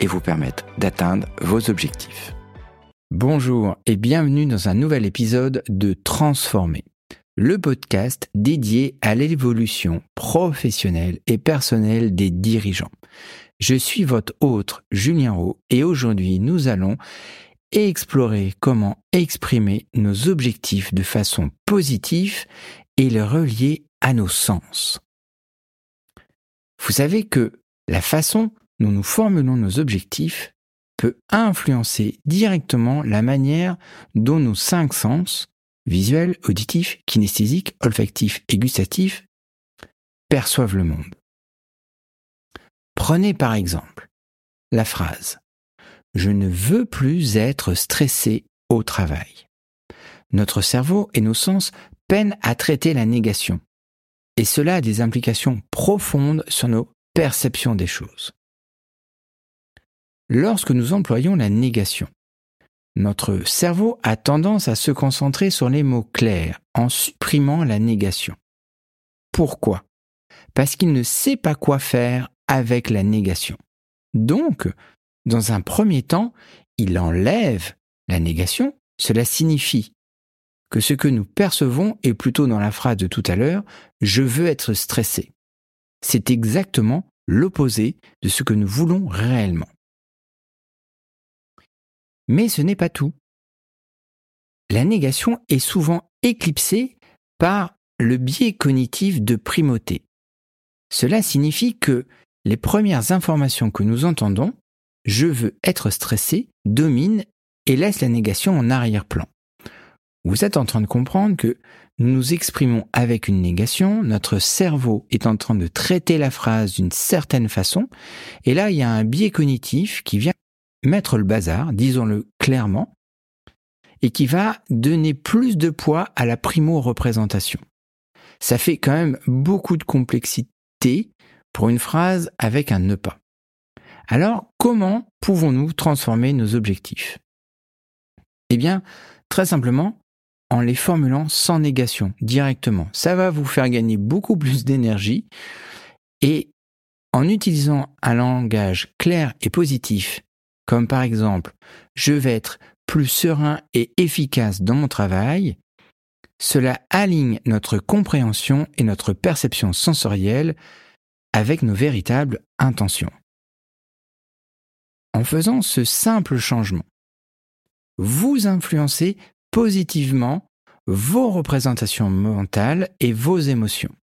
et vous permettre d'atteindre vos objectifs. Bonjour et bienvenue dans un nouvel épisode de Transformer, le podcast dédié à l'évolution professionnelle et personnelle des dirigeants. Je suis votre hôte Julien Roux et aujourd'hui nous allons explorer comment exprimer nos objectifs de façon positive et les relier à nos sens. Vous savez que la façon dont nous formulons nos objectifs peut influencer directement la manière dont nos cinq sens, visuels, auditifs, kinesthésiques, olfactifs et gustatifs, perçoivent le monde. Prenez par exemple la phrase ⁇ Je ne veux plus être stressé au travail ⁇ Notre cerveau et nos sens peinent à traiter la négation, et cela a des implications profondes sur nos perceptions des choses. Lorsque nous employons la négation, notre cerveau a tendance à se concentrer sur les mots clairs en supprimant la négation. Pourquoi? Parce qu'il ne sait pas quoi faire avec la négation. Donc, dans un premier temps, il enlève la négation. Cela signifie que ce que nous percevons est plutôt dans la phrase de tout à l'heure, je veux être stressé. C'est exactement l'opposé de ce que nous voulons réellement. Mais ce n'est pas tout. La négation est souvent éclipsée par le biais cognitif de primauté. Cela signifie que les premières informations que nous entendons, je veux être stressé, dominent et laissent la négation en arrière-plan. Vous êtes en train de comprendre que nous nous exprimons avec une négation, notre cerveau est en train de traiter la phrase d'une certaine façon, et là il y a un biais cognitif qui vient mettre le bazar, disons-le clairement, et qui va donner plus de poids à la primo-représentation. Ça fait quand même beaucoup de complexité pour une phrase avec un ne pas. Alors, comment pouvons-nous transformer nos objectifs? Eh bien, très simplement, en les formulant sans négation, directement. Ça va vous faire gagner beaucoup plus d'énergie et en utilisant un langage clair et positif, comme par exemple je vais être plus serein et efficace dans mon travail, cela aligne notre compréhension et notre perception sensorielle avec nos véritables intentions. En faisant ce simple changement, vous influencez positivement vos représentations mentales et vos émotions.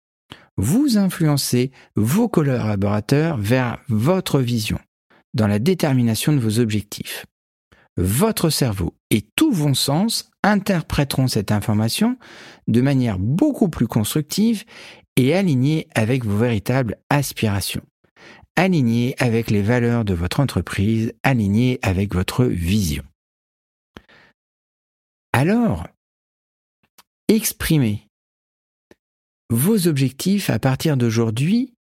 Vous influencez vos collaborateurs vers votre vision, dans la détermination de vos objectifs. Votre cerveau et tous vos sens interpréteront cette information de manière beaucoup plus constructive et alignée avec vos véritables aspirations, alignée avec les valeurs de votre entreprise, alignée avec votre vision. Alors, exprimez vos objectifs à partir d'aujourd'hui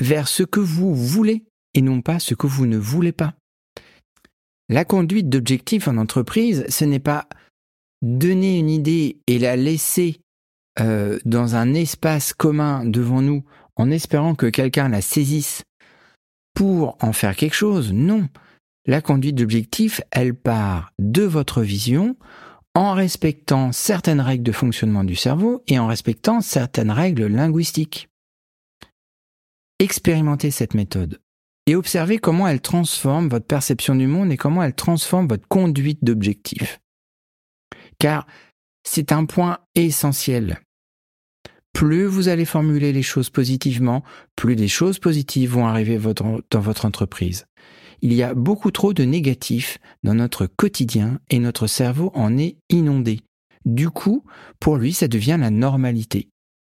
vers ce que vous voulez et non pas ce que vous ne voulez pas. La conduite d'objectifs en entreprise, ce n'est pas donner une idée et la laisser euh, dans un espace commun devant nous en espérant que quelqu'un la saisisse pour en faire quelque chose. Non. La conduite d'objectifs, elle part de votre vision en respectant certaines règles de fonctionnement du cerveau et en respectant certaines règles linguistiques. Expérimentez cette méthode et observez comment elle transforme votre perception du monde et comment elle transforme votre conduite d'objectif. Car c'est un point essentiel. Plus vous allez formuler les choses positivement, plus des choses positives vont arriver dans votre entreprise il y a beaucoup trop de négatifs dans notre quotidien et notre cerveau en est inondé. Du coup, pour lui, ça devient la normalité.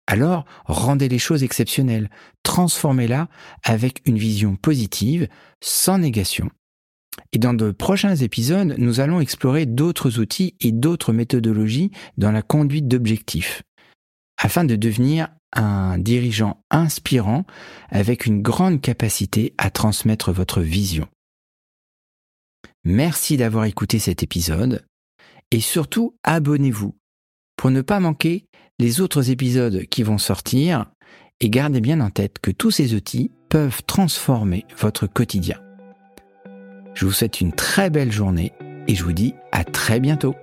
Alors, rendez les choses exceptionnelles, transformez-la avec une vision positive, sans négation. Et dans de prochains épisodes, nous allons explorer d'autres outils et d'autres méthodologies dans la conduite d'objectifs, afin de devenir un dirigeant inspirant avec une grande capacité à transmettre votre vision. Merci d'avoir écouté cet épisode et surtout abonnez-vous pour ne pas manquer les autres épisodes qui vont sortir et gardez bien en tête que tous ces outils peuvent transformer votre quotidien. Je vous souhaite une très belle journée et je vous dis à très bientôt.